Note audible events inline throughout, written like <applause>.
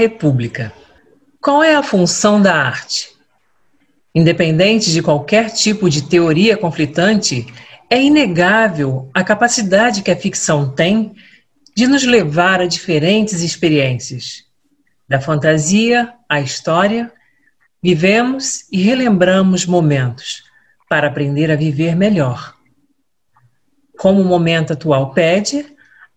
República. Qual é a função da arte? Independente de qualquer tipo de teoria conflitante, é inegável a capacidade que a ficção tem de nos levar a diferentes experiências. Da fantasia à história, vivemos e relembramos momentos para aprender a viver melhor. Como o momento atual pede,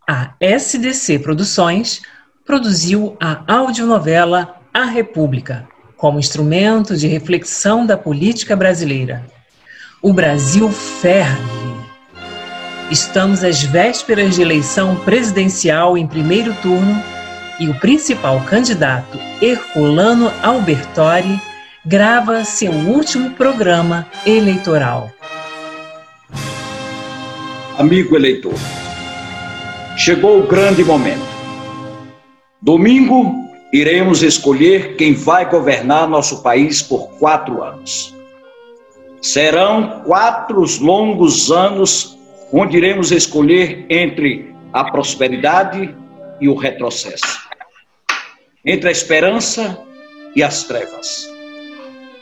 a SDC Produções produziu a audionovela A República, como instrumento de reflexão da política brasileira. O Brasil ferve. Estamos às vésperas de eleição presidencial em primeiro turno e o principal candidato, Herculano Albertori, grava seu último programa eleitoral. Amigo eleitor, chegou o grande momento. Domingo, iremos escolher quem vai governar nosso país por quatro anos. Serão quatro longos anos onde iremos escolher entre a prosperidade e o retrocesso, entre a esperança e as trevas.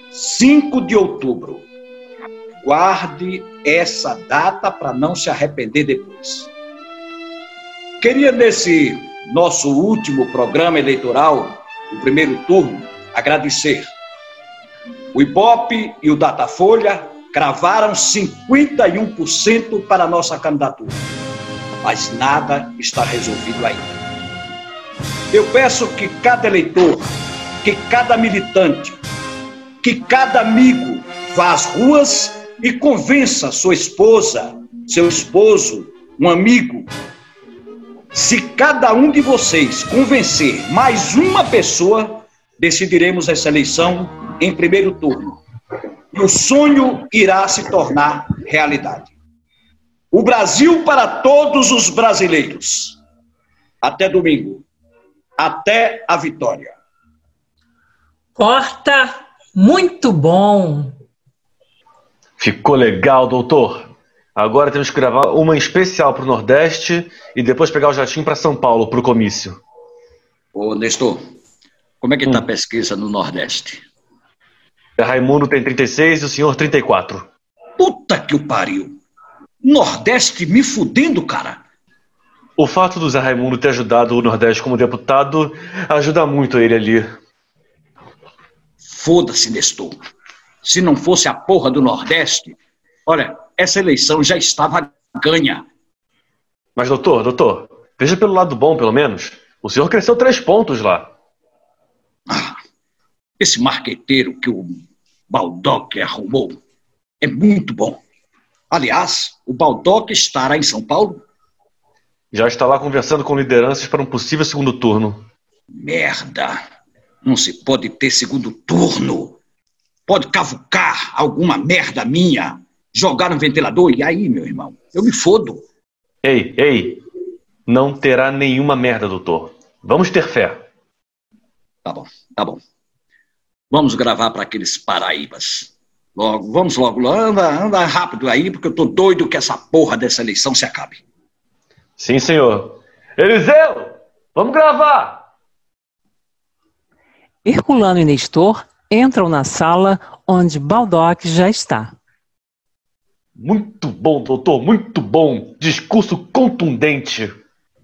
5 de outubro. Guarde essa data para não se arrepender depois. Queria, nesse nosso último programa eleitoral, o primeiro turno, agradecer. O Ibope e o Datafolha cravaram 51% para a nossa candidatura, mas nada está resolvido ainda. Eu peço que cada eleitor, que cada militante, que cada amigo vá às ruas e convença sua esposa, seu esposo, um amigo, se cada um de vocês convencer mais uma pessoa, decidiremos essa eleição em primeiro turno. E o sonho irá se tornar realidade. O Brasil para todos os brasileiros. Até domingo. Até a vitória. Corta, muito bom. Ficou legal, doutor. Agora temos que gravar uma especial para o Nordeste e depois pegar o jatinho para São Paulo para o comício. Ô, Nestor, como é que está hum. a pesquisa no Nordeste? O Raimundo tem 36 e o senhor 34. Puta que o pariu! Nordeste me fudendo, cara! O fato do Zé Raimundo ter ajudado o Nordeste como deputado ajuda muito ele ali. Foda-se, Nestor. Se não fosse a porra do Nordeste, olha, essa eleição já estava ganha. Mas, doutor, doutor, veja pelo lado bom, pelo menos. O senhor cresceu três pontos lá. Ah, esse marqueteiro que o Baldock arrumou é muito bom. Aliás, o Baldock estará em São Paulo? Já está lá conversando com lideranças para um possível segundo turno. Merda! Não se pode ter segundo turno. Pode cavucar alguma merda minha jogar no ventilador, e aí, meu irmão, eu me fodo. Ei, ei, não terá nenhuma merda, doutor. Vamos ter fé. Tá bom, tá bom. Vamos gravar para aqueles paraíbas. Logo, vamos logo, anda, anda rápido aí, porque eu tô doido que essa porra dessa eleição se acabe. Sim, senhor. Eliseu, vamos gravar! Herculano e Nestor entram na sala onde Baldock já está. Muito bom, doutor, muito bom. Discurso contundente.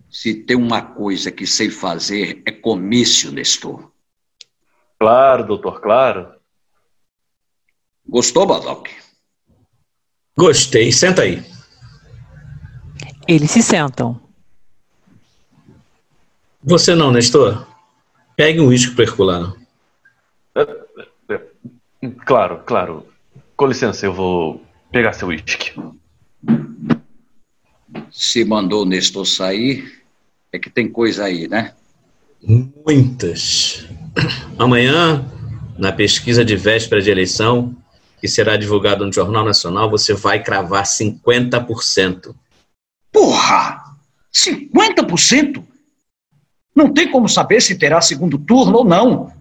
Se tem uma coisa que sei fazer é comício, Nestor. Claro, doutor, claro. Gostou, Badoc? Gostei. Senta aí. Eles se sentam. Você não, Nestor? Pegue um uísque para Herculano. É, é, é, claro, claro. Com licença, eu vou pegar seu uísque. Se mandou o Nestor sair, é que tem coisa aí, né? Muitas. Amanhã, na pesquisa de véspera de eleição, que será divulgada no Jornal Nacional, você vai cravar 50%. Porra! 50%? Não tem como saber se terá segundo turno ou não.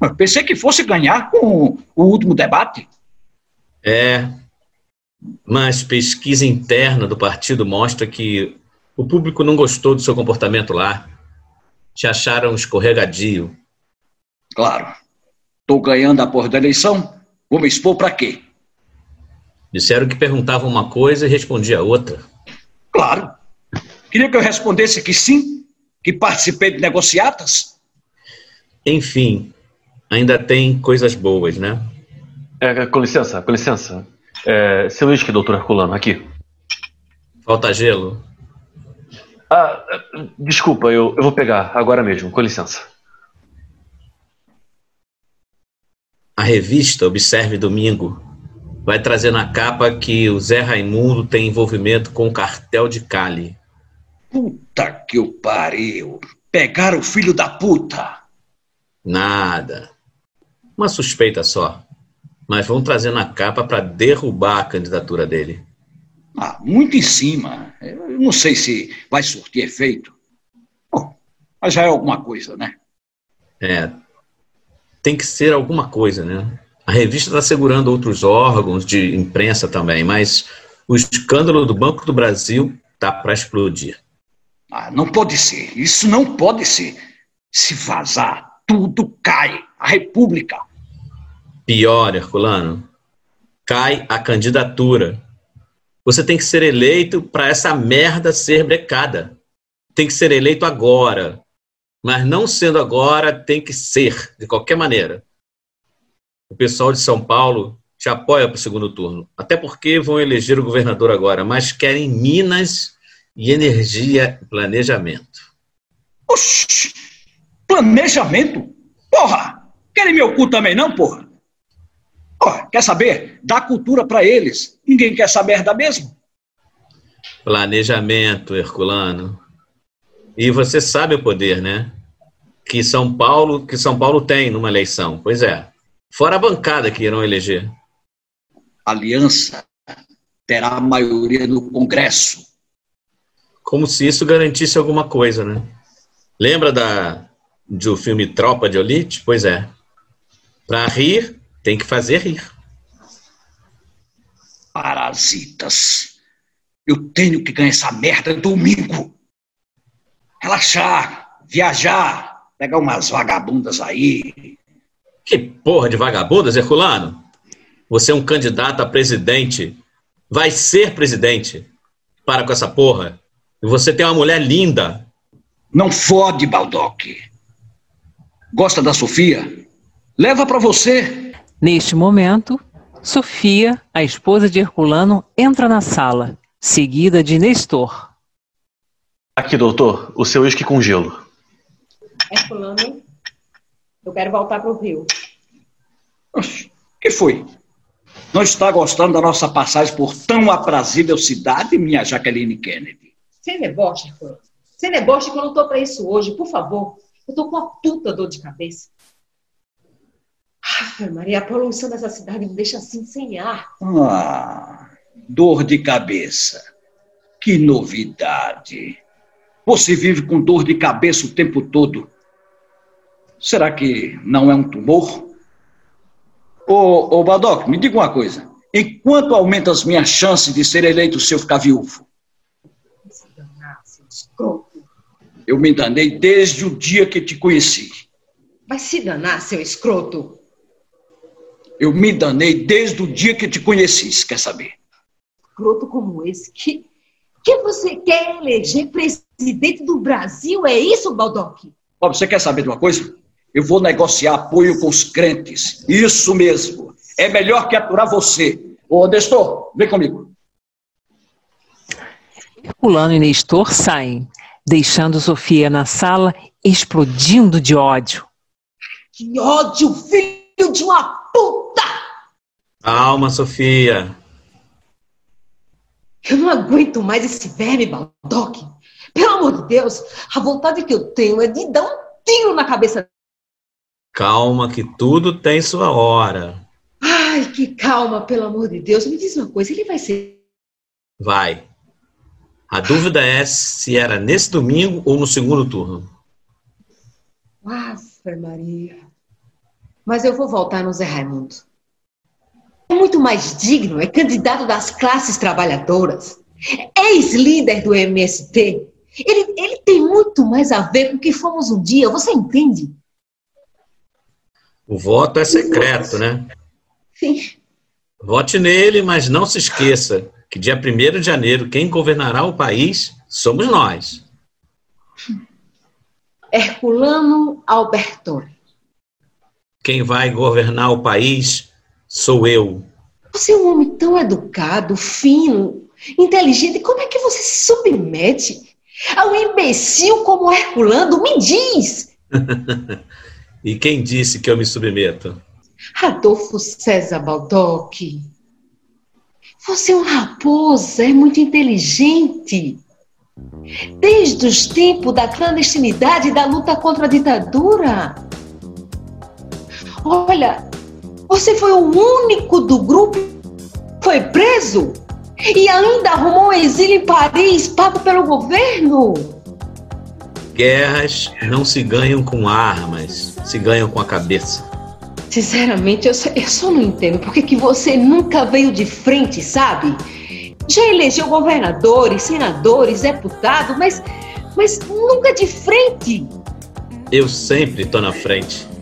Eu pensei que fosse ganhar com o último debate. É, mas pesquisa interna do partido mostra que o público não gostou do seu comportamento lá. Te acharam escorregadio. Claro. Tô ganhando a porra da eleição. Vou me expor pra quê? Disseram que perguntava uma coisa e respondia outra. Claro. Queria que eu respondesse que sim, que participei de negociatas. Enfim, ainda tem coisas boas, né? É, com licença, com licença. É, seu uísque, doutor Herculano, aqui. Falta gelo? Ah, desculpa, eu, eu vou pegar agora mesmo, com licença. A revista Observe Domingo vai trazer na capa que o Zé Raimundo tem envolvimento com o cartel de Cali. Puta que o pariu. Pegaram o filho da puta. Nada. Uma suspeita só. Mas vão trazer na capa para derrubar a candidatura dele. Ah, muito em cima. Eu não sei se vai surtir efeito. Bom, mas já é alguma coisa, né? É. Tem que ser alguma coisa, né? A revista está segurando outros órgãos de imprensa também, mas o escândalo do Banco do Brasil tá para explodir. Ah, não pode ser. Isso não pode ser. Se vazar, tudo cai. A República. Pior, Herculano. Cai a candidatura. Você tem que ser eleito para essa merda ser brecada. Tem que ser eleito agora. Mas não sendo agora, tem que ser, de qualquer maneira. O pessoal de São Paulo te apoia para o segundo turno. Até porque vão eleger o governador agora, mas querem Minas e energia e planejamento. Oxi! Planejamento? Porra! Querem meu cu também não, porra? Porra, quer saber? Dá cultura para eles. Ninguém quer essa merda mesmo. Planejamento, Herculano. E você sabe o poder, né? Que São Paulo, que São Paulo tem numa eleição. Pois é. Fora a bancada que irão eleger. Aliança terá a maioria no Congresso. Como se isso garantisse alguma coisa, né? Lembra da, do filme Tropa de Elite? Pois é. Para rir, tem que fazer rir. Parasitas. Eu tenho que ganhar essa merda domingo. Relaxar, viajar, pegar umas vagabundas aí. Que porra de vagabundas, Herculano? Você é um candidato a presidente. Vai ser presidente. Para com essa porra. E você tem uma mulher linda. Não fode, Baldock. Gosta da Sofia? Leva para você. Neste momento, Sofia, a esposa de Herculano, entra na sala, seguida de Nestor. Aqui, doutor, o seu uísque com gelo. Herculano, eu quero voltar para o Rio. O que foi? Não está gostando da nossa passagem por tão aprazível cidade, minha Jaqueline Kennedy? Sem deboche, Herculano. Sem deboche que eu não estou para isso hoje, por favor. Eu estou com uma puta dor de cabeça. Maria, a poluição dessa cidade me deixa assim sem ar. Ah, dor de cabeça. Que novidade. Você vive com dor de cabeça o tempo todo. Será que não é um tumor? Ô, ô Badoc, me diga uma coisa. Enquanto aumenta as minhas chances de ser eleito se eu ficar viúvo? Se danar, seu escroto. Eu me enganei desde o dia que te conheci. Vai se danar, seu escroto. Eu me danei desde o dia que te conheci, quer saber? Escroto como esse. Que, que você quer eleger presidente do Brasil? É isso, Baldock? Ó, você quer saber de uma coisa? Eu vou negociar apoio com os crentes. Isso mesmo. É melhor que aturar você. Ô, Nestor, vem comigo. Herculano e Nestor saem, deixando Sofia na sala, explodindo de ódio. Que ódio, filho de uma puta! Calma, Sofia. Eu não aguento mais esse verme, Baldock. Pelo amor de Deus, a vontade que eu tenho é de dar um tiro na cabeça. Calma, que tudo tem sua hora. Ai, que calma, pelo amor de Deus. Me diz uma coisa, ele vai ser. Vai. A dúvida é se era nesse domingo ou no segundo turno. Ave Maria. Mas eu vou voltar no Zé Raimundo. É muito mais digno, é candidato das classes trabalhadoras, ex-líder do MST, Ele, ele tem muito mais a ver com o que fomos um dia, você entende? O voto é secreto, né? Sim. Vote nele, mas não se esqueça que dia 1 de janeiro quem governará o país somos nós. Herculano Albertoni. Quem vai governar o país sou eu. Você é um homem tão educado, fino, inteligente. Como é que você se submete a um imbecil como Herculano? Me diz! <laughs> e quem disse que eu me submeto? Adolfo César Baldock. Você é um raposa, é muito inteligente. Desde os tempos da clandestinidade e da luta contra a ditadura. Olha, você foi o único do grupo que foi preso e ainda arrumou um exílio em Paris pago pelo governo. Guerras não se ganham com armas, se ganham com a cabeça. Sinceramente, eu só, eu só não entendo por que você nunca veio de frente, sabe? Já elegeu governadores, senadores, deputados, mas, mas nunca de frente. Eu sempre estou na frente.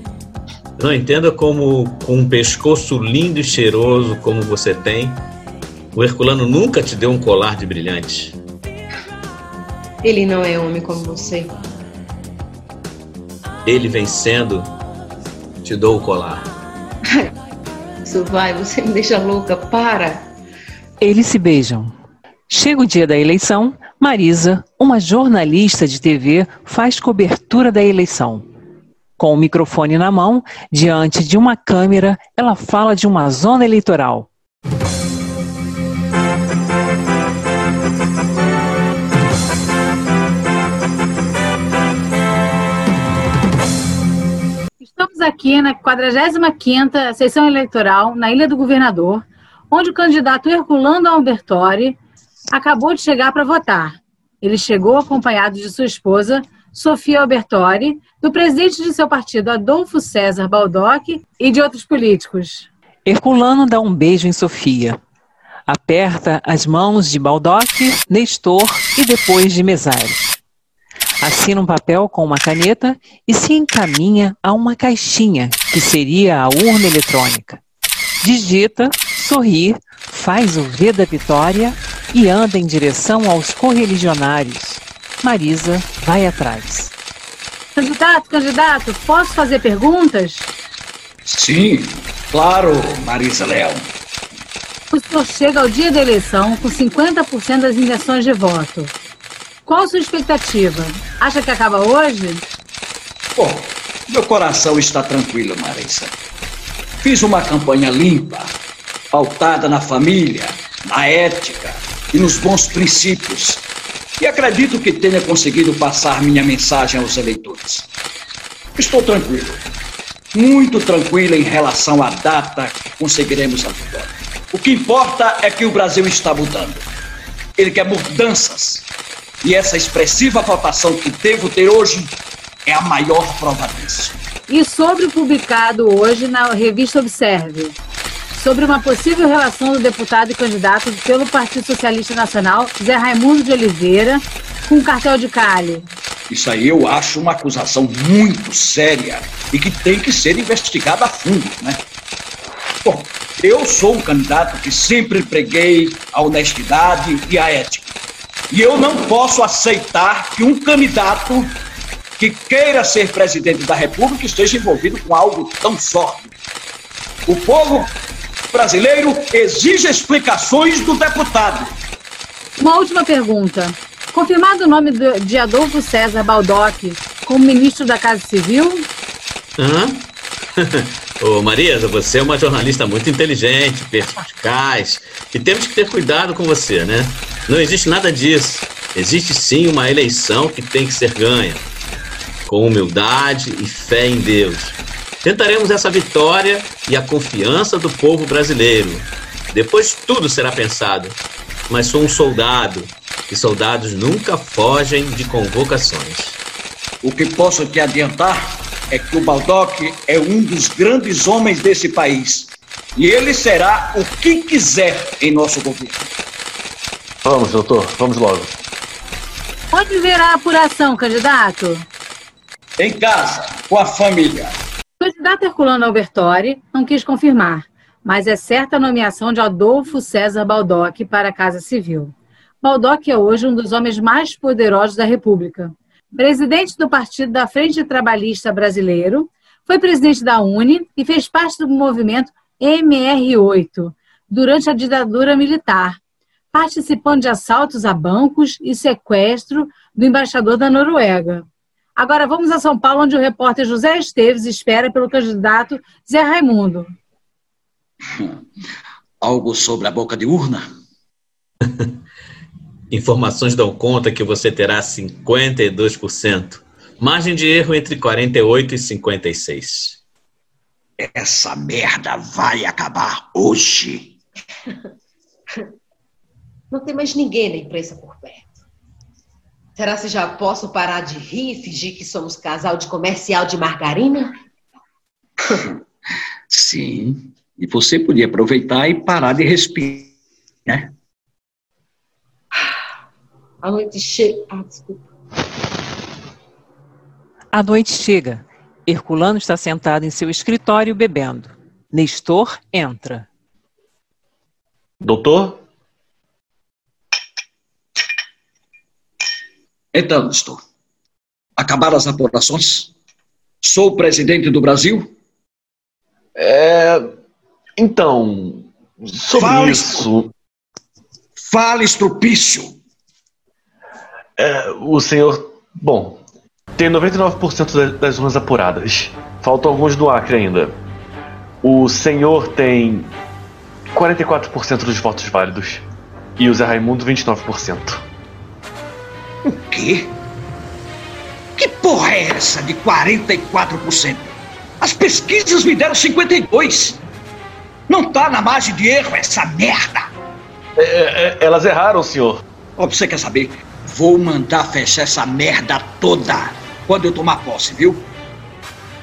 Não entenda como, com um pescoço lindo e cheiroso como você tem, o Herculano nunca te deu um colar de brilhantes. Ele não é homem como você. Ele vencendo, te dou o colar. <laughs> Isso vai, você me deixa louca, para. Eles se beijam. Chega o dia da eleição, Marisa, uma jornalista de TV, faz cobertura da eleição. Com o microfone na mão, diante de uma câmera, ela fala de uma zona eleitoral. Estamos aqui na 45ª sessão eleitoral na Ilha do Governador, onde o candidato Herculano Albertori acabou de chegar para votar. Ele chegou acompanhado de sua esposa, Sofia Albertori, do presidente de seu partido, Adolfo César Baldock, e de outros políticos. Herculano dá um beijo em Sofia. Aperta as mãos de Baldock, Nestor e depois de Mesário. Assina um papel com uma caneta e se encaminha a uma caixinha, que seria a urna eletrônica. Digita, sorri, faz o V da vitória e anda em direção aos correligionários. Marisa vai atrás. Candidato, candidato, posso fazer perguntas? Sim, claro, Marisa Leão. O senhor chega ao dia da eleição com 50% das intenções de voto. Qual a sua expectativa? Acha que acaba hoje? Bom, meu coração está tranquilo, Marisa. Fiz uma campanha limpa, pautada na família, na ética e nos bons princípios e acredito que tenha conseguido passar minha mensagem aos eleitores. Estou tranquilo, muito tranquilo em relação à data que conseguiremos a vitória. O que importa é que o Brasil está mudando. Ele quer mudanças. E essa expressiva votação que devo ter hoje é a maior prova disso. E sobre o publicado hoje na revista Observe, sobre uma possível relação do deputado e candidato pelo Partido Socialista Nacional, Zé Raimundo de Oliveira, com o cartel de Cali. Isso aí eu acho uma acusação muito séria e que tem que ser investigada a fundo, né? Bom, eu sou um candidato que sempre preguei a honestidade e a ética. E eu não posso aceitar que um candidato que queira ser presidente da República esteja envolvido com algo tão sórdido. O povo brasileiro exige explicações do deputado. Uma última pergunta. Confirmado o nome de Adolfo César Baldock como ministro da Casa Civil? Hã? <laughs> Ô Marisa, você é uma jornalista muito inteligente, perspicaz, e temos que ter cuidado com você, né? Não existe nada disso. Existe sim uma eleição que tem que ser ganha, com humildade e fé em Deus. Tentaremos essa vitória e a confiança do povo brasileiro. Depois tudo será pensado. Mas sou um soldado e soldados nunca fogem de convocações. O que posso te adiantar é que o Baldock é um dos grandes homens desse país. E ele será o que quiser em nosso governo. Vamos, doutor, vamos logo. Onde verá a apuração, candidato? Em casa, com a família. Candidato Herculano Albertori não quis confirmar, mas é certa a nomeação de Adolfo César Baldock para a Casa Civil. Baldock é hoje um dos homens mais poderosos da República. Presidente do Partido da Frente Trabalhista Brasileiro, foi presidente da UNE e fez parte do movimento MR8 durante a ditadura militar, participando de assaltos a bancos e sequestro do embaixador da Noruega. Agora vamos a São Paulo, onde o repórter José Esteves espera pelo candidato Zé Raimundo. <laughs> Algo sobre a boca de urna? <laughs> Informações dão conta que você terá 52%. Margem de erro entre 48 e 56. Essa merda vai acabar hoje. <laughs> Não tem mais ninguém na imprensa por perto. Será que já posso parar de rir e fingir que somos casal de comercial de margarina? <laughs> Sim. E você podia aproveitar e parar de respirar, né? A noite chega. Ah, desculpa. A noite chega. Herculano está sentado em seu escritório bebendo. Nestor entra. Doutor? Então, Nestor, acabaram as apurações? Sou o presidente do Brasil? É. Então. Sobre Fala, isso. Fala, estrupício. É, o senhor. Bom, tem 99% da- das urnas apuradas. Faltam alguns do Acre ainda. O senhor tem 44% dos votos válidos. E o Zé Raimundo, 29%. O quê? Que porra é essa de 44%? As pesquisas me deram 52%. Não tá na margem de erro essa merda. É, é, elas erraram, senhor. Ó, você quer saber? Vou mandar fechar essa merda toda quando eu tomar posse, viu?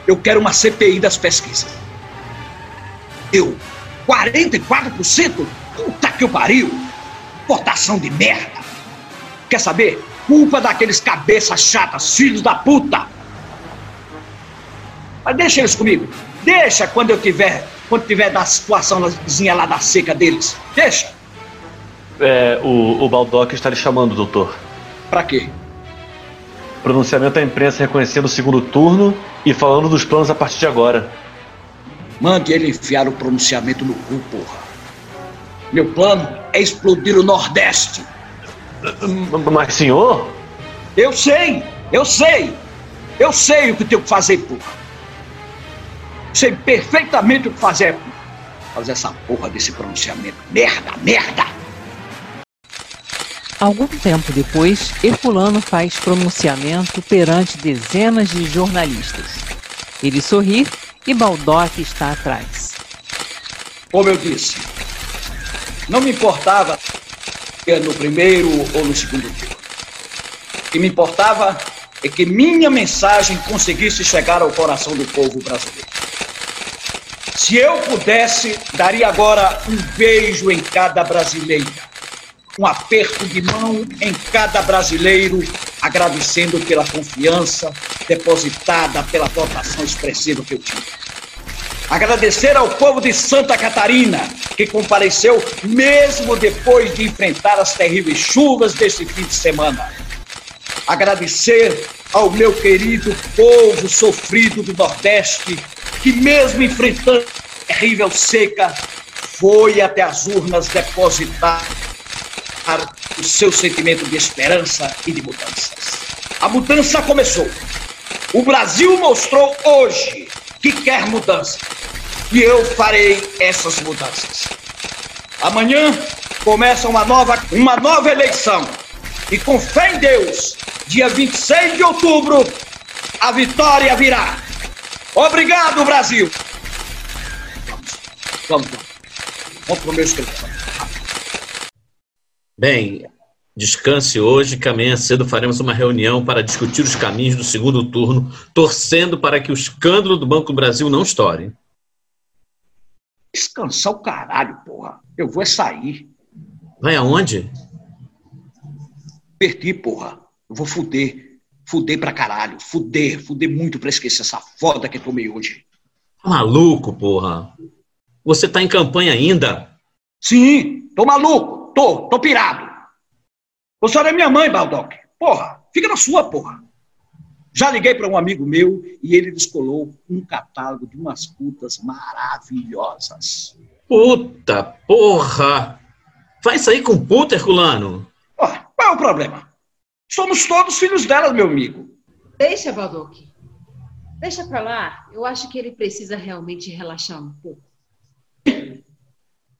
Eu quero uma CPI das pesquisas. Eu? 44%? Puta que eu pariu! Votação de merda! Quer saber? Culpa daqueles cabeças chatas, filhos da puta! Mas deixa eles comigo. Deixa quando eu tiver, quando tiver da situaçãozinha lá da seca deles. Deixa. É, o, o Baldock está lhe chamando, doutor. Pra quê? Pronunciamento à imprensa reconhecendo o segundo turno e falando dos planos a partir de agora. Mande ele enfiar o pronunciamento no cu, porra. Meu plano é explodir o Nordeste. Mas, senhor? Eu sei, eu sei. Eu sei o que tenho que fazer, porra. Sei perfeitamente o que fazer, porra. Fazer essa porra desse pronunciamento. Merda, merda! Algum tempo depois, Herculano faz pronunciamento perante dezenas de jornalistas. Ele sorri e Baldock está atrás. Como eu disse, não me importava no primeiro ou no segundo turno. O que me importava é que minha mensagem conseguisse chegar ao coração do povo brasileiro. Se eu pudesse, daria agora um beijo em cada brasileira, um aperto de mão em cada brasileiro, agradecendo pela confiança depositada pela votação expressiva que eu tive. Agradecer ao povo de Santa Catarina, que compareceu mesmo depois de enfrentar as terríveis chuvas desse fim de semana. Agradecer ao meu querido povo sofrido do Nordeste, que mesmo enfrentando a terrível seca, foi até as urnas depositar o seu sentimento de esperança e de mudanças. A mudança começou. O Brasil mostrou hoje que quer mudança. E eu farei essas mudanças. Amanhã começa uma nova, uma nova eleição. E com fé em Deus, dia 26 de outubro, a vitória virá. Obrigado, Brasil! Vamos, vamos, vamos. Vamos para o meu escritório. Bem, descanse hoje, que amanhã cedo faremos uma reunião para discutir os caminhos do segundo turno, torcendo para que o escândalo do Banco do Brasil não estoure. Descansar o caralho, porra. Eu vou é sair. Vai aonde? Perdi, porra. Eu vou fuder. Fuder pra caralho. Fuder, fuder muito pra esquecer essa foda que eu tomei hoje. Maluco, porra. Você tá em campanha ainda? Sim, tô maluco. Tô, tô pirado. Você é minha mãe, Baldock. Porra, fica na sua, porra. Já liguei para um amigo meu e ele descolou um catálogo de umas putas maravilhosas. Puta porra! Vai sair com puta, Herculano? Ah, qual é o problema? Somos todos filhos dela, meu amigo. Deixa, Baldock. Deixa pra lá. Eu acho que ele precisa realmente relaxar um pouco.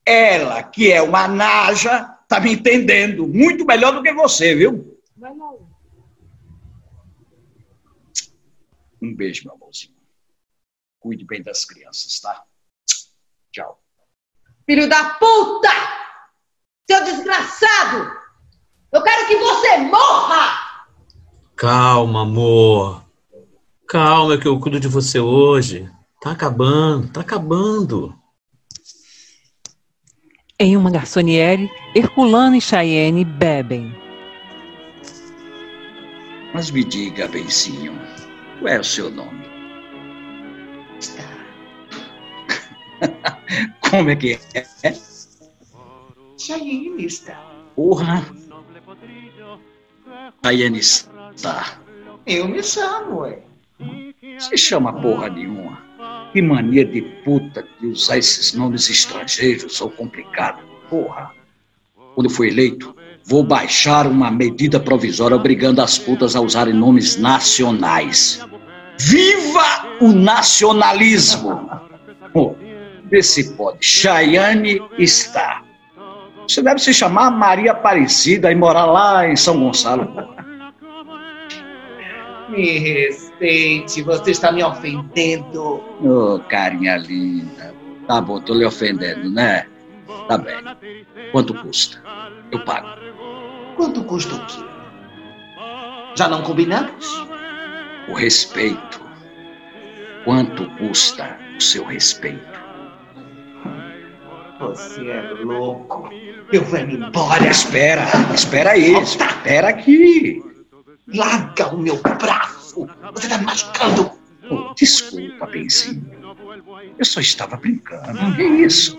Ela, que é uma naja, tá me entendendo muito melhor do que você, viu? Vai lá. Um beijo, meu amorzinho. Cuide bem das crianças, tá? Tchau. Filho da puta! Seu desgraçado! Eu quero que você morra! Calma, amor. Calma que eu cuido de você hoje. Tá acabando, tá acabando. Em uma garçoniere, Herculano e Cheyenne bebem. Mas me diga, Benzinho, qual é o seu nome? Está. <laughs> Como é que é? Chayenne está. Porra. Cheyenne está. Eu me chamo, ué. Você chama porra nenhuma. Que mania de puta de usar esses nomes estrangeiros ou complicados. Porra. Quando eu for eleito, vou baixar uma medida provisória obrigando as putas a usarem nomes nacionais. Viva o nacionalismo! Pô, vê se pode. Chayane está. Você deve se chamar Maria Aparecida e morar lá em São Gonçalo. Me respeite, você está me ofendendo. Ô, carinha linda. Tá bom, tô lhe ofendendo, né? Tá bem. Quanto custa? Eu pago. Quanto custa o quê? Já não combinamos? O respeito. Quanto custa o seu respeito? Você é louco. Eu vou embora. Espera, espera aí, espera aqui. Larga o meu braço. Você está machucando. Desculpa, Benzinho. Eu só estava brincando. Que isso?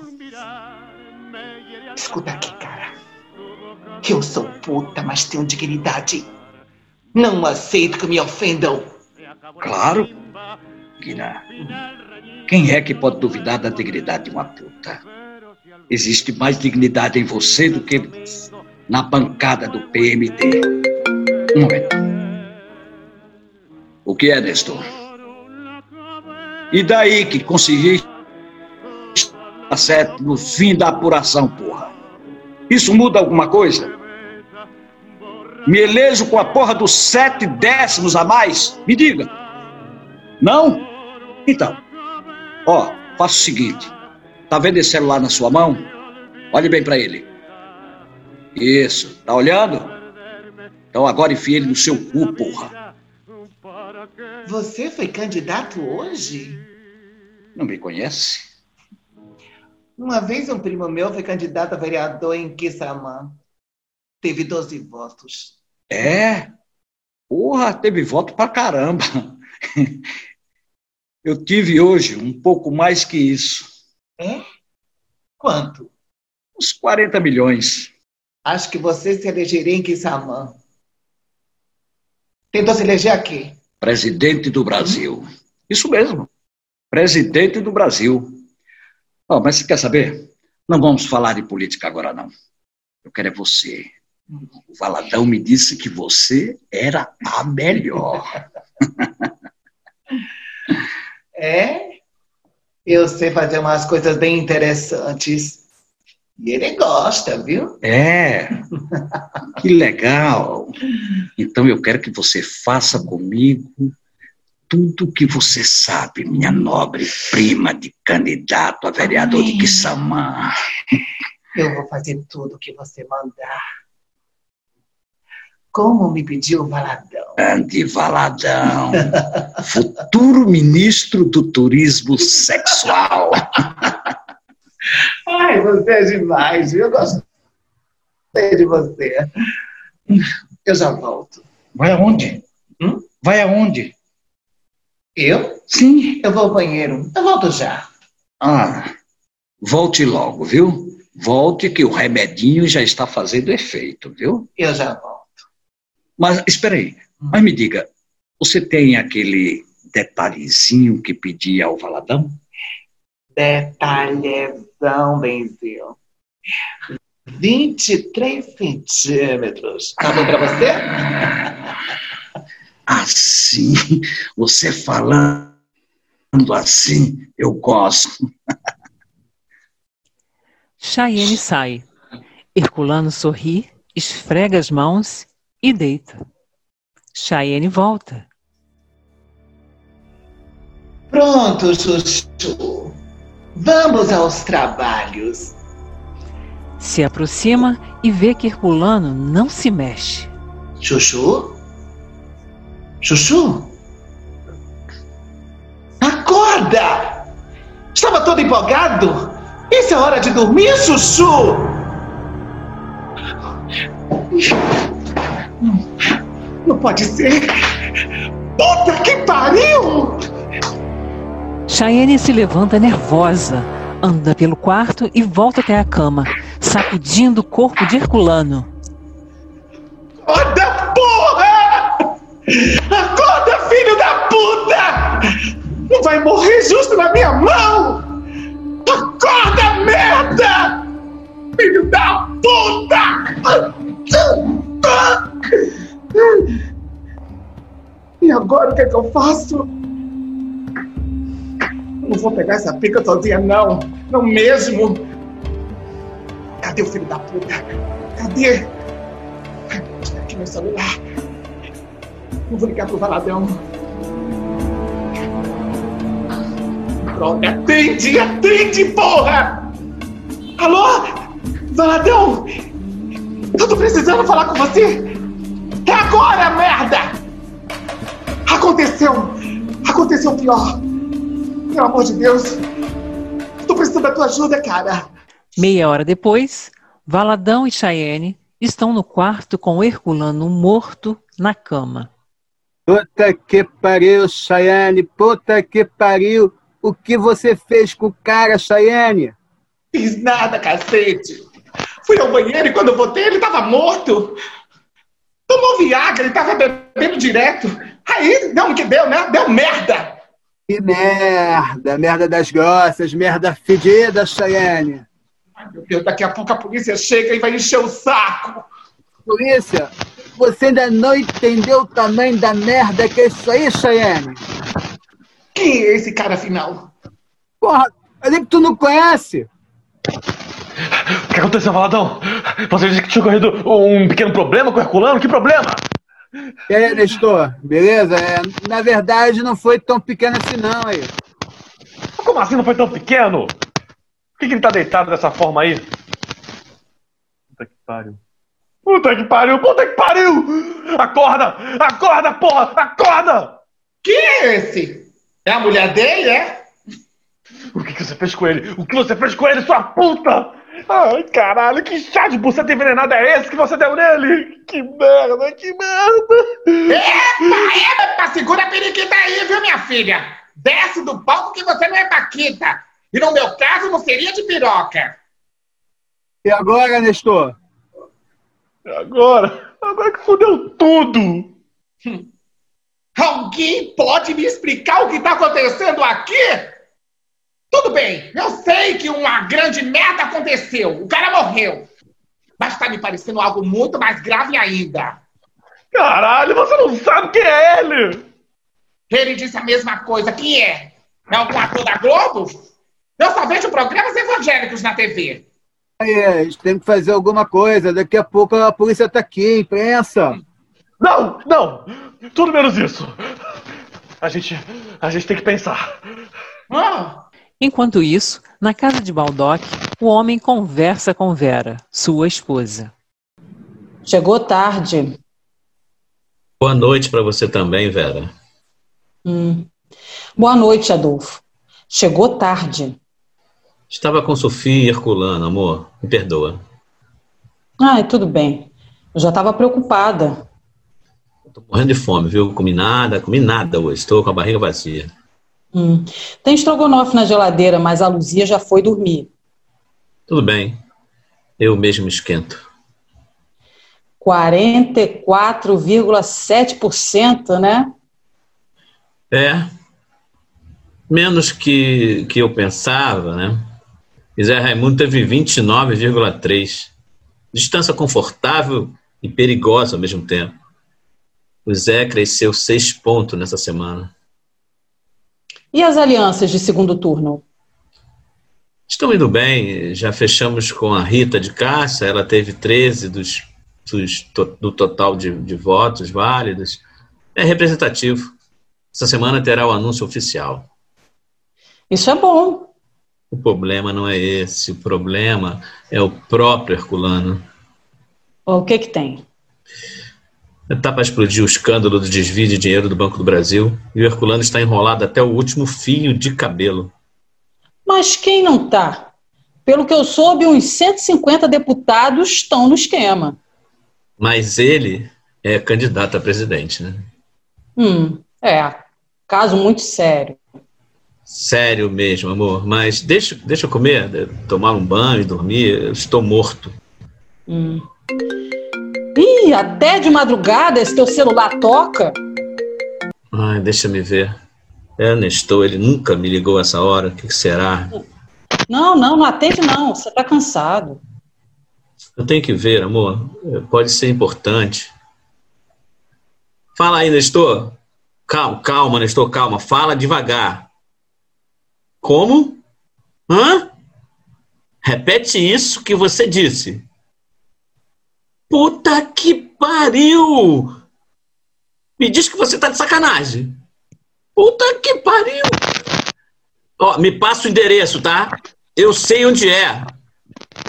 Escuta aqui, cara. Eu sou puta, mas tenho dignidade. Não aceito que me ofendam. Claro, Guiná. Quem é que pode duvidar da dignidade de uma puta? Existe mais dignidade em você do que na bancada do PMT. Um momento. O que é, Nestor? E daí que consegui estar certo no fim da apuração, porra? Isso muda alguma coisa? Me elejo com a porra dos sete décimos a mais? Me diga. Não? Então, ó, faça o seguinte. Tá vendo esse celular na sua mão? Olhe bem para ele. Isso, tá olhando? Então agora enfia ele no seu cu, porra. Você foi candidato hoje? Não me conhece? Uma vez um primo meu foi candidato a vereador em Quissamã. Teve 12 votos. É? Porra, teve voto pra caramba. <laughs> Eu tive hoje um pouco mais que isso. É? Quanto? Uns 40 milhões. Acho que você se elegeria em Quissamã. Tentou se eleger aqui. Presidente do Brasil. Isso mesmo. Presidente do Brasil. Ó, mas você quer saber? Não vamos falar de política agora, não. Eu quero é você. O Valadão me disse que você era a melhor. <laughs> É? Eu sei fazer umas coisas bem interessantes. E ele gosta, viu? É, que legal. Então eu quero que você faça comigo tudo o que você sabe, minha nobre prima de candidato a vereador de Amém. Quissamã. Eu vou fazer tudo o que você mandar. Como me pediu o Valadão. Ande Valadão, futuro ministro do turismo sexual. <laughs> Ai, você é demais? Eu gostei de você. Eu já volto. Vai aonde? Hum? Vai aonde? Eu? Sim. Eu vou ao banheiro. Eu volto já. Ah, volte logo, viu? Volte que o remedinho já está fazendo efeito, viu? Eu já volto. Mas espera aí. Mas me diga, você tem aquele detalhezinho que pedia ao Valadão? Detalhezão, Benzinho. 23 centímetros. Tá bom pra você? <laughs> Assim, você falando assim, eu gosto. Chayenne sai. Herculano sorri, esfrega as mãos e deita. Chayenne volta. Pronto, Chuchu. Vamos aos trabalhos. Se aproxima e vê que Herculano não se mexe. Chuchu? Chuchu? Acorda! Estava todo empolgado? Isso é hora de dormir, Chuchu! Não, pode ser! Puta que pariu! Chayenne se levanta nervosa, anda pelo quarto e volta até a cama, sacudindo o corpo de Herculano. Acorda, porra! Acorda, filho da puta! Não vai morrer justo na minha mão! Acorda, merda! Filho da puta! E agora o que é que eu faço? Não vou pegar essa pica sozinha, não. Não mesmo. Cadê o filho da puta? Cadê? Está aqui meu celular. Não vou ligar pro Valadão. Droga, atende, atende, porra! Alô? Valadão? Eu tô precisando falar com você! É agora, merda! Aconteceu! Aconteceu pior! Pelo amor de Deus! Tô precisando da tua ajuda, cara! Meia hora depois, Valadão e Chayenne estão no quarto com Herculano morto na cama. Puta que pariu, Chayenne! Puta que pariu! O que você fez com o cara, Chayenne? Fiz nada, cacete! Fui ao banheiro e quando eu voltei ele tava morto! Tomou Viagra, ele tava bebendo direto! Aí, deu no que deu, né? Deu merda! Que merda! Merda das grossas, merda fedida, Chayenne! Ai, meu Deus, daqui a pouco a polícia chega e vai encher o saco! Polícia, você ainda não entendeu o tamanho da merda que é isso aí, Chayenne? Quem é esse cara afinal? Porra, ali que tu não conhece? O que aconteceu, Valadão? Você disse que tinha ocorrido um pequeno problema com o Herculano? Que problema? E aí, Nestor, beleza? É, na verdade, não foi tão pequeno assim, não, aí. Como assim não foi tão pequeno? Por que, que ele tá deitado dessa forma aí? Puta que pariu. Puta que pariu, puta que pariu! Acorda! Acorda, porra! Acorda! Quem é esse? É a mulher dele, é? O que, que você fez com ele? O que você fez com ele, sua puta? Ai, caralho, que chá de buceta envenenada é esse que você deu nele? Que merda, que merda! Epa, epa, segura a periquita aí, viu, minha filha? Desce do palco que você não é paquita. E no meu caso, não seria de piroca. E agora, Nestor? Agora, agora que fudeu tudo! Alguém pode me explicar o que está acontecendo aqui? Tudo bem, eu sei que uma grande merda aconteceu. O cara morreu. Mas está me parecendo algo muito mais grave ainda. Caralho, você não sabe quem é ele! Ele disse a mesma coisa. Quem é? É algum ator da Globo? Eu só vejo programas evangélicos na TV. Aí, a gente tem que fazer alguma coisa. Daqui a pouco a polícia tá aqui, imprensa. Não, não! Tudo menos isso! A gente, a gente tem que pensar. Ah, Enquanto isso, na casa de Baldock, o homem conversa com Vera, sua esposa. Chegou tarde. Boa noite para você também, Vera. Hum. Boa noite, Adolfo. Chegou tarde. Estava com Sofia e Herculano, amor. Me perdoa. Ai, tudo bem. Eu já estava preocupada. Tô morrendo de fome, viu? Comi nada, comi nada hoje. Estou com a barriga vazia. Hum. Tem estrogonofe na geladeira, mas a Luzia já foi dormir. Tudo bem. Eu mesmo esquento. 44,7%, né? É. Menos que, que eu pensava, né? E Zé Raimundo teve 29,3%. Distância confortável e perigosa ao mesmo tempo. O Zé cresceu seis pontos nessa semana. E as alianças de segundo turno? Estão indo bem. Já fechamos com a Rita de Cássia. Ela teve 13 dos, dos do total de, de votos válidos. É representativo. Essa semana terá o anúncio oficial. Isso é bom. O problema não é esse, o problema é o próprio Herculano. O que que tem? Está para explodir o escândalo do desvio de dinheiro do Banco do Brasil e o Herculano está enrolado até o último fio de cabelo. Mas quem não tá? Pelo que eu soube, uns 150 deputados estão no esquema. Mas ele é candidato a presidente, né? Hum, é. Caso muito sério. Sério mesmo, amor. Mas deixa, deixa eu comer, tomar um banho e dormir. Eu estou morto. Hum. Ih, até de madrugada esse teu celular toca? Ai, deixa me ver. É, Nestor, ele nunca me ligou essa hora. O que, que será? Não, não, não atende não. Você tá cansado. Eu tenho que ver, amor. Pode ser importante. Fala aí, Nestor. Calma, calma, Nestor, calma. Fala devagar. Como? Hã? Repete isso que você disse. Puta que pariu! Me diz que você tá de sacanagem. Puta que pariu! Ó, me passa o endereço, tá? Eu sei onde é.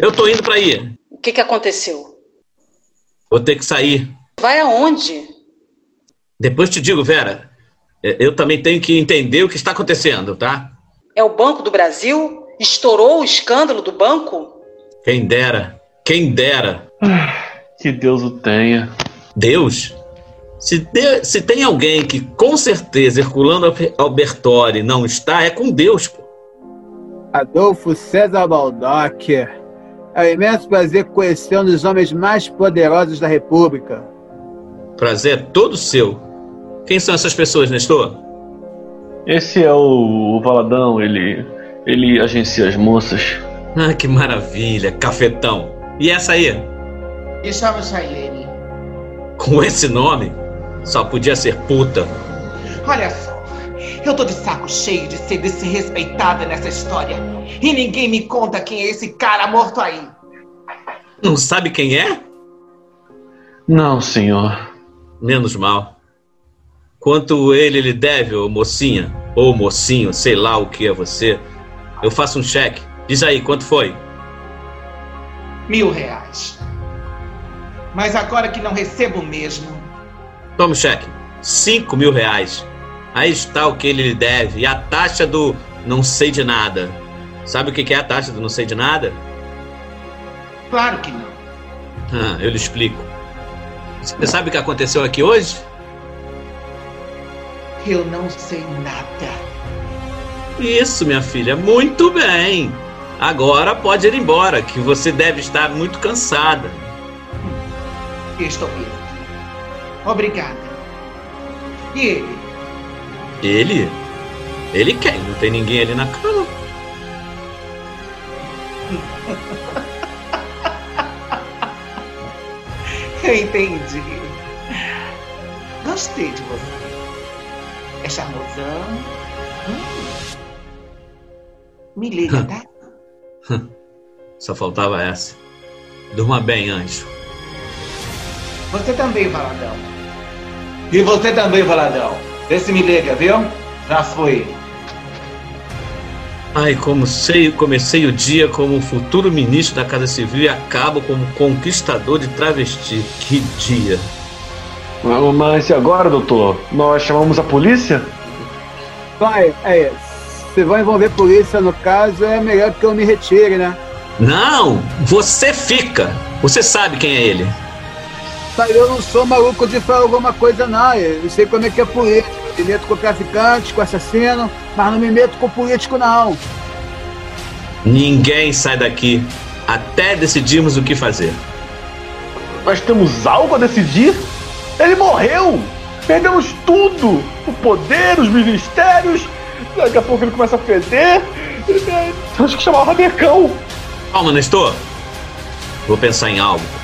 Eu tô indo pra aí. O que que aconteceu? Vou ter que sair. Vai aonde? Depois te digo, Vera. É, eu também tenho que entender o que está acontecendo, tá? É o Banco do Brasil? Estourou o escândalo do banco? Quem dera. Quem dera. <sighs> Que Deus o tenha. Deus? Se, de, se tem alguém que com certeza Herculano Albertori não está, é com Deus. Pô. Adolfo César Baldock. É um imenso prazer conhecer um dos homens mais poderosos da República. Prazer é todo seu. Quem são essas pessoas, Nestor? Esse é o, o Valadão, ele, ele agencia as moças. Ah, que maravilha, cafetão. E essa aí? Me chamo Chayenne. Com esse nome? Só podia ser puta. Olha só, eu tô de saco cheio de ser desrespeitada nessa história. E ninguém me conta quem é esse cara morto aí. Não sabe quem é? Não, senhor. Menos mal. Quanto ele lhe deve, ô mocinha, ou mocinho, sei lá o que é você, eu faço um cheque. Diz aí, quanto foi? Mil reais. Mas agora que não recebo mesmo. Toma o cheque. Cinco mil reais. Aí está o que ele lhe deve. E a taxa do não sei de nada. Sabe o que é a taxa do não sei de nada? Claro que não. Ah, eu lhe explico. Você sabe o que aconteceu aqui hoje? Eu não sei nada. Isso, minha filha, muito bem. Agora pode ir embora, que você deve estar muito cansada. Estou mesmo. Obrigada. E ele? Ele? Ele quem? Não tem ninguém ali na cama. <laughs> Eu entendi. Gostei de você. É charmosão. Hum. Me liga, <laughs> tá? Só faltava essa. Durma bem, anjo. Você também, Valadão. E você também, Valadão. Vê se me liga, viu? Já foi. Ai, como sei, comecei o dia como futuro ministro da Casa Civil e acabo como conquistador de travesti. Que dia! Mas e agora, doutor? Nós chamamos a polícia? Vai, é, se vão envolver polícia no caso, é melhor que eu me retire, né? Não, você fica. Você sabe quem é ele. Rapaz, eu não sou maluco de falar alguma coisa, não. Eu sei como é que é político. Me meto com traficantes, com assassino, mas não me meto com político, não. Ninguém sai daqui até decidirmos o que fazer. Nós temos algo a decidir? Ele morreu! Perdemos tudo! O poder, os ministérios. Daqui a pouco ele começa a feder. Acho que chamar o Rabecão. Calma, Nestor. Vou pensar em algo.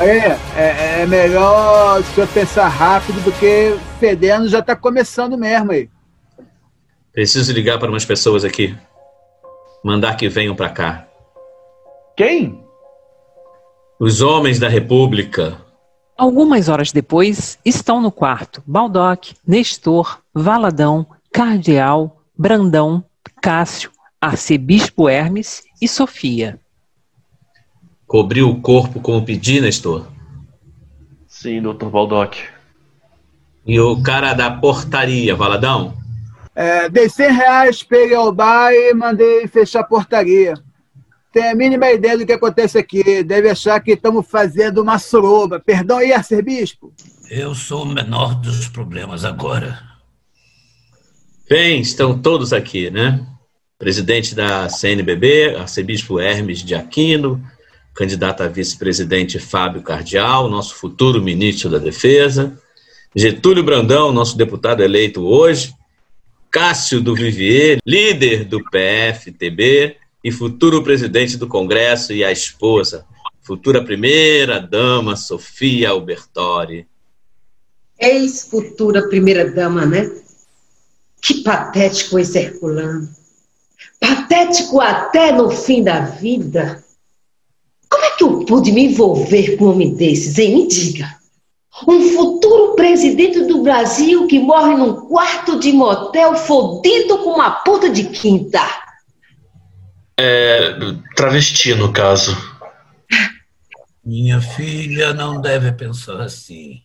É, é, é melhor o senhor pensar rápido, porque fedendo já tá começando mesmo aí. Preciso ligar para umas pessoas aqui. Mandar que venham para cá. Quem? Os homens da República. Algumas horas depois, estão no quarto Baldock, Nestor, Valadão, Cardeal, Brandão, Cássio, Arcebispo Hermes e Sofia. Cobriu o corpo como pedi, Nestor? Sim, Dr. Baldock. E o cara da portaria, Valadão? É, dei 100 reais, peguei ao bar e mandei fechar a portaria. Tem a mínima ideia do que acontece aqui. Deve achar que estamos fazendo uma suruba. Perdão aí, arcebispo. Eu sou o menor dos problemas agora. Bem, estão todos aqui, né? Presidente da CNBB, arcebispo Hermes de Aquino, candidato a vice-presidente Fábio Cardial, nosso futuro ministro da Defesa, Getúlio Brandão, nosso deputado eleito hoje, Cássio do Vivier, líder do PFTB e futuro presidente do Congresso e a esposa, futura primeira dama Sofia Albertori. Ex-futura primeira dama, né? Que patético esse Herculano. Patético até no fim da vida. Como é que eu pude me envolver com um homem desses, hein? Me diga. Um futuro presidente do Brasil que morre num quarto de motel fodido com uma puta de quinta. É. travesti, no caso. Minha filha não deve pensar assim.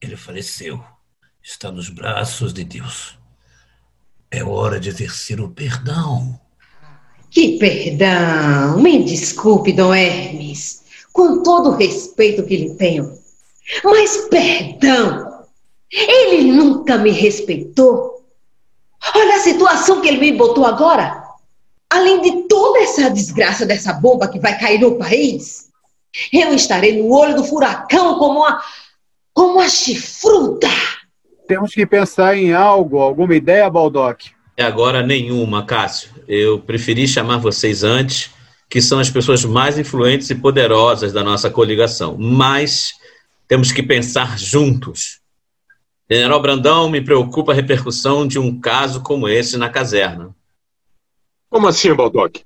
Ele faleceu. Está nos braços de Deus. É hora de exercer o perdão. Que perdão! Me desculpe, Dom Hermes, com todo o respeito que lhe tenho. Mas perdão! Ele nunca me respeitou. Olha a situação que ele me botou agora. Além de toda essa desgraça dessa bomba que vai cair no país, eu estarei no olho do furacão como uma, como uma chifruda. Temos que pensar em algo, alguma ideia, Baldock? E agora nenhuma, Cássio. Eu preferi chamar vocês antes, que são as pessoas mais influentes e poderosas da nossa coligação. Mas temos que pensar juntos. General Brandão, me preocupa a repercussão de um caso como esse na caserna. Como assim, Baldock?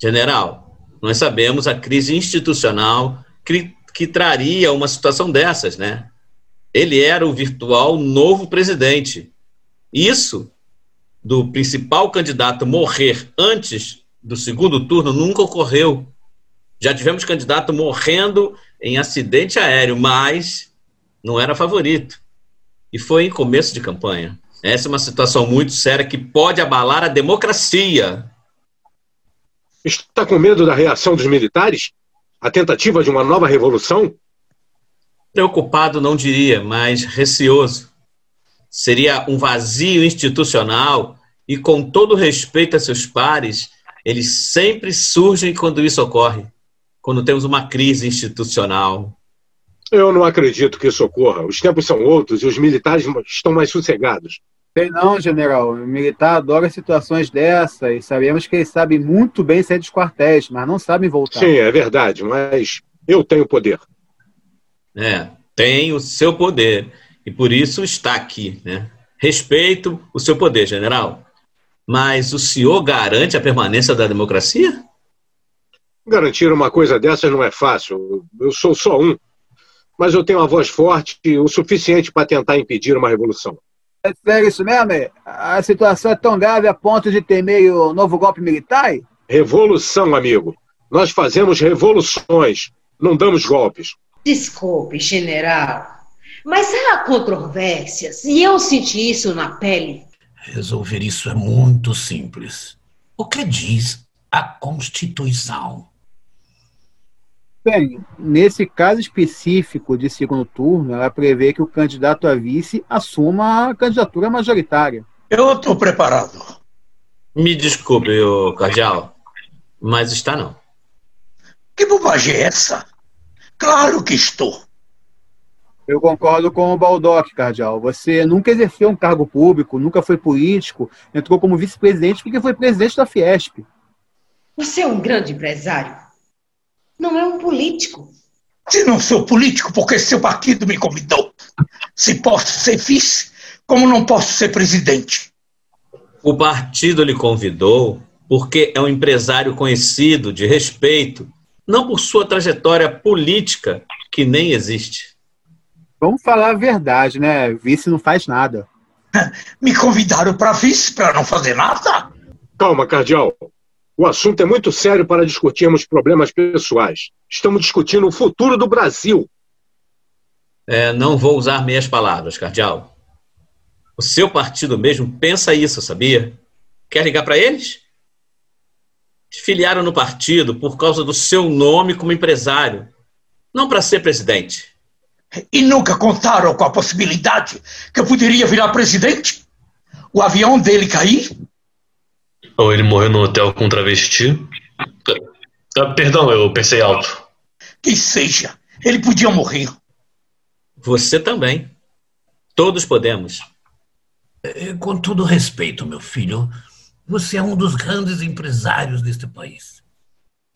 General, nós sabemos a crise institucional que, que traria uma situação dessas, né? Ele era o virtual novo presidente. Isso do principal candidato morrer antes do segundo turno nunca ocorreu. Já tivemos candidato morrendo em acidente aéreo, mas não era favorito. E foi em começo de campanha. Essa é uma situação muito séria que pode abalar a democracia. Está com medo da reação dos militares? A tentativa de uma nova revolução? Preocupado, não diria, mas receoso. Seria um vazio institucional e, com todo respeito a seus pares, eles sempre surgem quando isso ocorre quando temos uma crise institucional. Eu não acredito que isso ocorra. Os tempos são outros e os militares estão mais sossegados. Sei não, general. O militar adora situações dessa e sabemos que eles sabem muito bem sair dos quartéis, mas não sabem voltar. Sim, é verdade, mas eu tenho poder. É, tem o seu poder e por isso está aqui, né? Respeito o seu poder, general. Mas o senhor garante a permanência da democracia? Garantir uma coisa dessas não é fácil. Eu sou só um. Mas eu tenho uma voz forte o suficiente para tentar impedir uma revolução. É sério isso mesmo? A situação é tão grave a ponto de ter meio novo golpe militar? Revolução, amigo. Nós fazemos revoluções, não damos golpes. Desculpe, general, mas há controvérsias e eu senti isso na pele. Resolver isso é muito simples. O que diz a Constituição? Bem, nesse caso específico de segundo turno, ela prevê que o candidato a vice assuma a candidatura majoritária. Eu estou preparado. Me desculpe, ô Cardial, mas está não. Que bobagem é essa? Claro que estou. Eu concordo com o Baldock, Cardial. Você nunca exerceu um cargo público, nunca foi político, entrou como vice-presidente porque foi presidente da Fiesp. Você é um grande empresário. Não é um político. Se não sou político, porque seu partido me convidou. Se posso ser vice, como não posso ser presidente? O partido lhe convidou porque é um empresário conhecido, de respeito, não por sua trajetória política, que nem existe. Vamos falar a verdade, né? Vice não faz nada. <laughs> Me convidaram para vice para não fazer nada? Calma, Cardial. O assunto é muito sério para discutirmos problemas pessoais. Estamos discutindo o futuro do Brasil. É, não vou usar meias palavras, Cardial. O seu partido mesmo pensa isso, sabia? Quer ligar para eles? Te filiaram no partido por causa do seu nome como empresário, não para ser presidente. E nunca contaram com a possibilidade que eu poderia virar presidente? O avião dele cair? Ou ele morreu no hotel com um travesti? Ah, perdão, eu pensei alto. Que seja, ele podia morrer. Você também. Todos podemos. É, com todo respeito, meu filho, você é um dos grandes empresários deste país.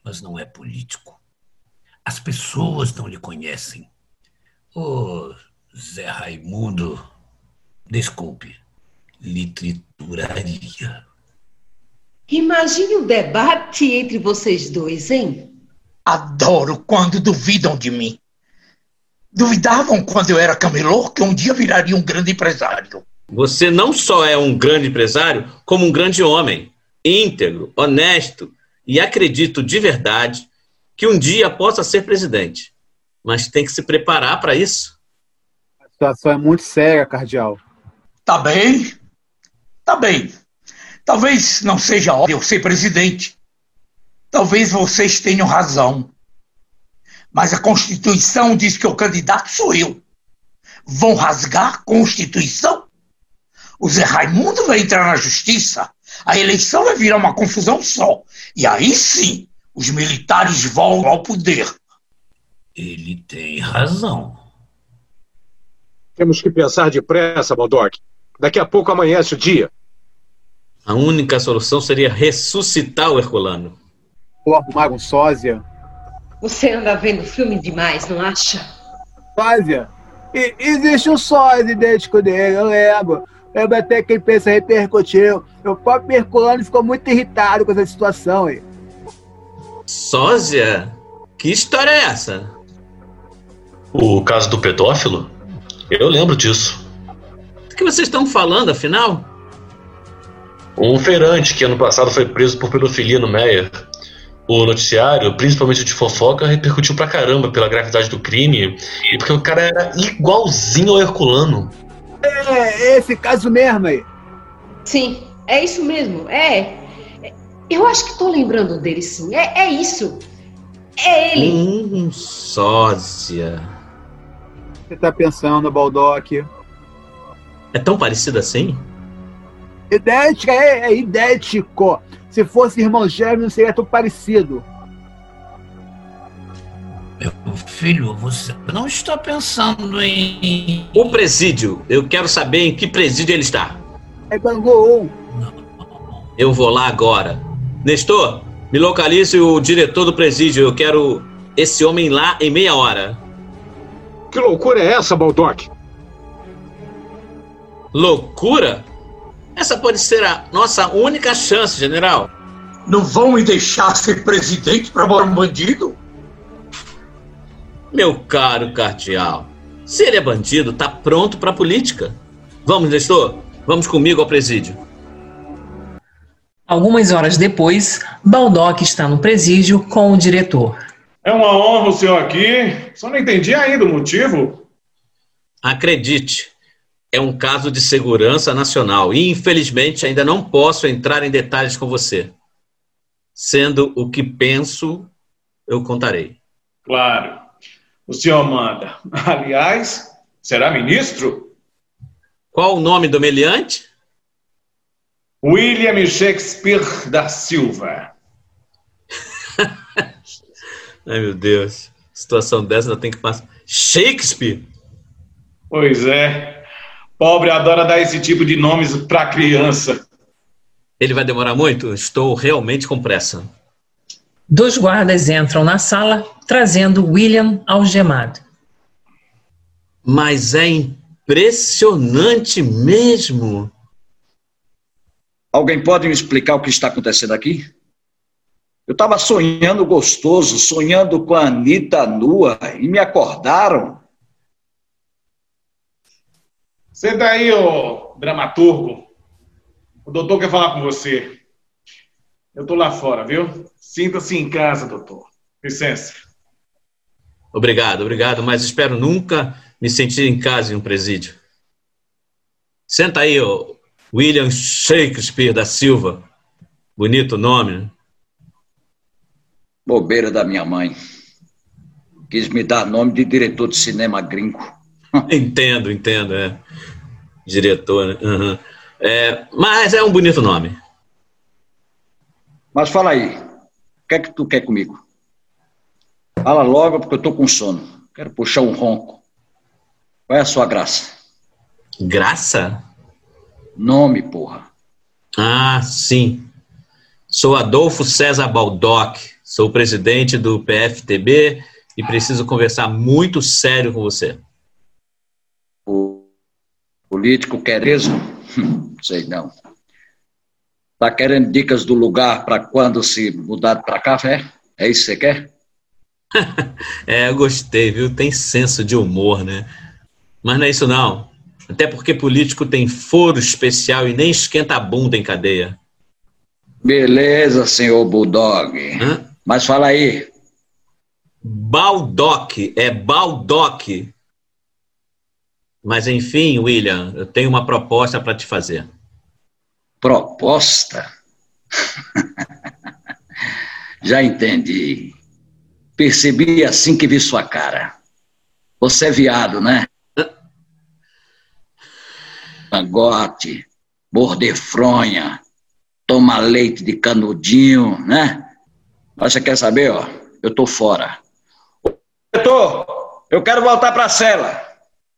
Mas não é político. As pessoas não lhe conhecem. Ô, Zé Raimundo, desculpe, lhe trituraria. Imagine o debate entre vocês dois, hein? Adoro quando duvidam de mim. Duvidavam quando eu era camelô que um dia viraria um grande empresário. Você não só é um grande empresário, como um grande homem, íntegro, honesto e acredito de verdade que um dia possa ser presidente. Mas tem que se preparar para isso. A situação é muito séria, Cardial. Tá bem. Tá bem. Talvez não seja óbvio eu ser presidente. Talvez vocês tenham razão. Mas a Constituição diz que o candidato sou eu. Vão rasgar a Constituição? O Zé Raimundo vai entrar na justiça. A eleição vai virar uma confusão só. E aí sim, os militares voltam ao poder. Ele tem razão. Temos que pensar depressa, Baldock. Daqui a pouco amanhece o dia. A única solução seria ressuscitar o Herculano. Ou arrumar um sósia. Você anda vendo filme demais, não acha? Sósia? E, existe um sósia idêntico dele, eu lembro. Lembro até que ele pensa repercutiu. O próprio Herculano ficou muito irritado com essa situação aí. Sósia? Que história é essa? O caso do pedófilo? Eu lembro disso. Do que vocês estão falando, afinal? Um feirante que ano passado foi preso por pedofilia no Meyer. O noticiário, principalmente de fofoca, repercutiu pra caramba pela gravidade do crime e porque o cara era igualzinho ao Herculano. É, esse caso mesmo aí. Sim, é isso mesmo. É. Eu acho que tô lembrando dele, sim. É, é isso. É ele. Um sósia. Você tá pensando, Baldock? É tão parecido assim? Idética é, é idético. Se fosse irmão gêmeo, não seria tão parecido. Meu filho, você não está pensando em. O presídio. Eu quero saber em que presídio ele está. É Bangu 1. Eu vou lá agora. Nestor, me localize o diretor do presídio. Eu quero esse homem lá em meia hora. Que loucura é essa, Baldock? Loucura? Essa pode ser a nossa única chance, general. Não vão me deixar ser presidente para morar um bandido? Meu caro cardeal, se ele é bandido, tá pronto para a política. Vamos, Nestor, vamos comigo ao presídio. Algumas horas depois, Baldock está no presídio com o diretor. É uma honra o senhor aqui. Só não entendi ainda o motivo. Acredite, é um caso de segurança nacional e, infelizmente, ainda não posso entrar em detalhes com você. Sendo o que penso, eu contarei. Claro. O senhor manda. <laughs> Aliás, será ministro? Qual o nome do meliante? William Shakespeare da Silva. Ai, meu Deus. Situação dessa ainda tem que passar. Shakespeare? Pois é. Pobre adora dar esse tipo de nomes para criança. Ele vai demorar muito? Estou realmente com pressa. Dois guardas entram na sala, trazendo William algemado. Mas é impressionante mesmo. Alguém pode me explicar o que está acontecendo aqui? Eu estava sonhando gostoso, sonhando com a Anitta nua, e me acordaram. Senta aí, ô dramaturgo. O doutor quer falar com você. Eu tô lá fora, viu? Sinta-se em casa, doutor. Licença. Obrigado, obrigado, mas espero nunca me sentir em casa em um presídio. Senta aí, ô William Shakespeare da Silva. Bonito nome, né? Bobeira da minha mãe. Quis me dar nome de diretor de cinema gringo. <laughs> entendo, entendo, é. Diretor, né? Uhum. É, mas é um bonito nome. Mas fala aí, o que é que tu quer comigo? Fala logo, porque eu tô com sono. Quero puxar um ronco. Qual é a sua graça? Graça? Nome, porra. Ah, sim. Sou Adolfo César Baldock, sou presidente do PFTB e preciso conversar muito sério com você. O político quereso? Sei não. Tá querendo dicas do lugar para quando se mudar para cá, é? É isso que você quer? <laughs> é, eu gostei, viu? Tem senso de humor, né? Mas não é isso não. Até porque político tem foro especial e nem esquenta a bunda em cadeia. Beleza, senhor Bulldog. Hã? Mas fala aí. Baldock, é Baldock. Mas enfim, William, eu tenho uma proposta para te fazer. Proposta? <laughs> Já entendi. Percebi assim que vi sua cara. Você é viado, né? Mangote, bordefronha, toma leite de canudinho, né? Você quer saber, ó? Eu tô fora. Diretor, eu quero voltar pra cela.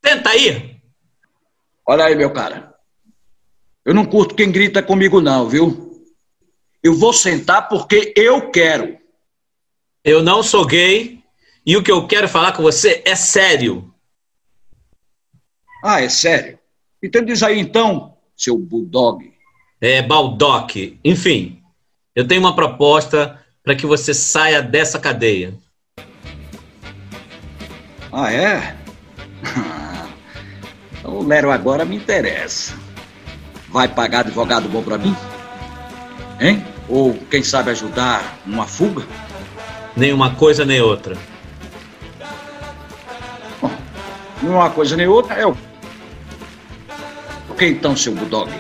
Tenta aí. Olha aí, meu cara. Eu não curto quem grita comigo, não, viu? Eu vou sentar porque eu quero. Eu não sou gay e o que eu quero falar com você é sério. Ah, é sério? Então diz aí então, seu bulldog. É, baldock. Enfim, eu tenho uma proposta para que você saia dessa cadeia. Ah, é? <laughs> o Lero agora me interessa. Vai pagar advogado bom para mim? Hein? Ou quem sabe ajudar numa fuga? Nem uma coisa nem outra. Bom, uma coisa nem outra é o. O que então, seu Bulldog?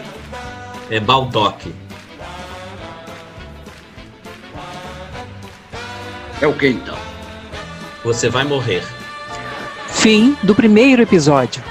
É Baldock. É o que então? Você vai morrer. Fim do primeiro episódio.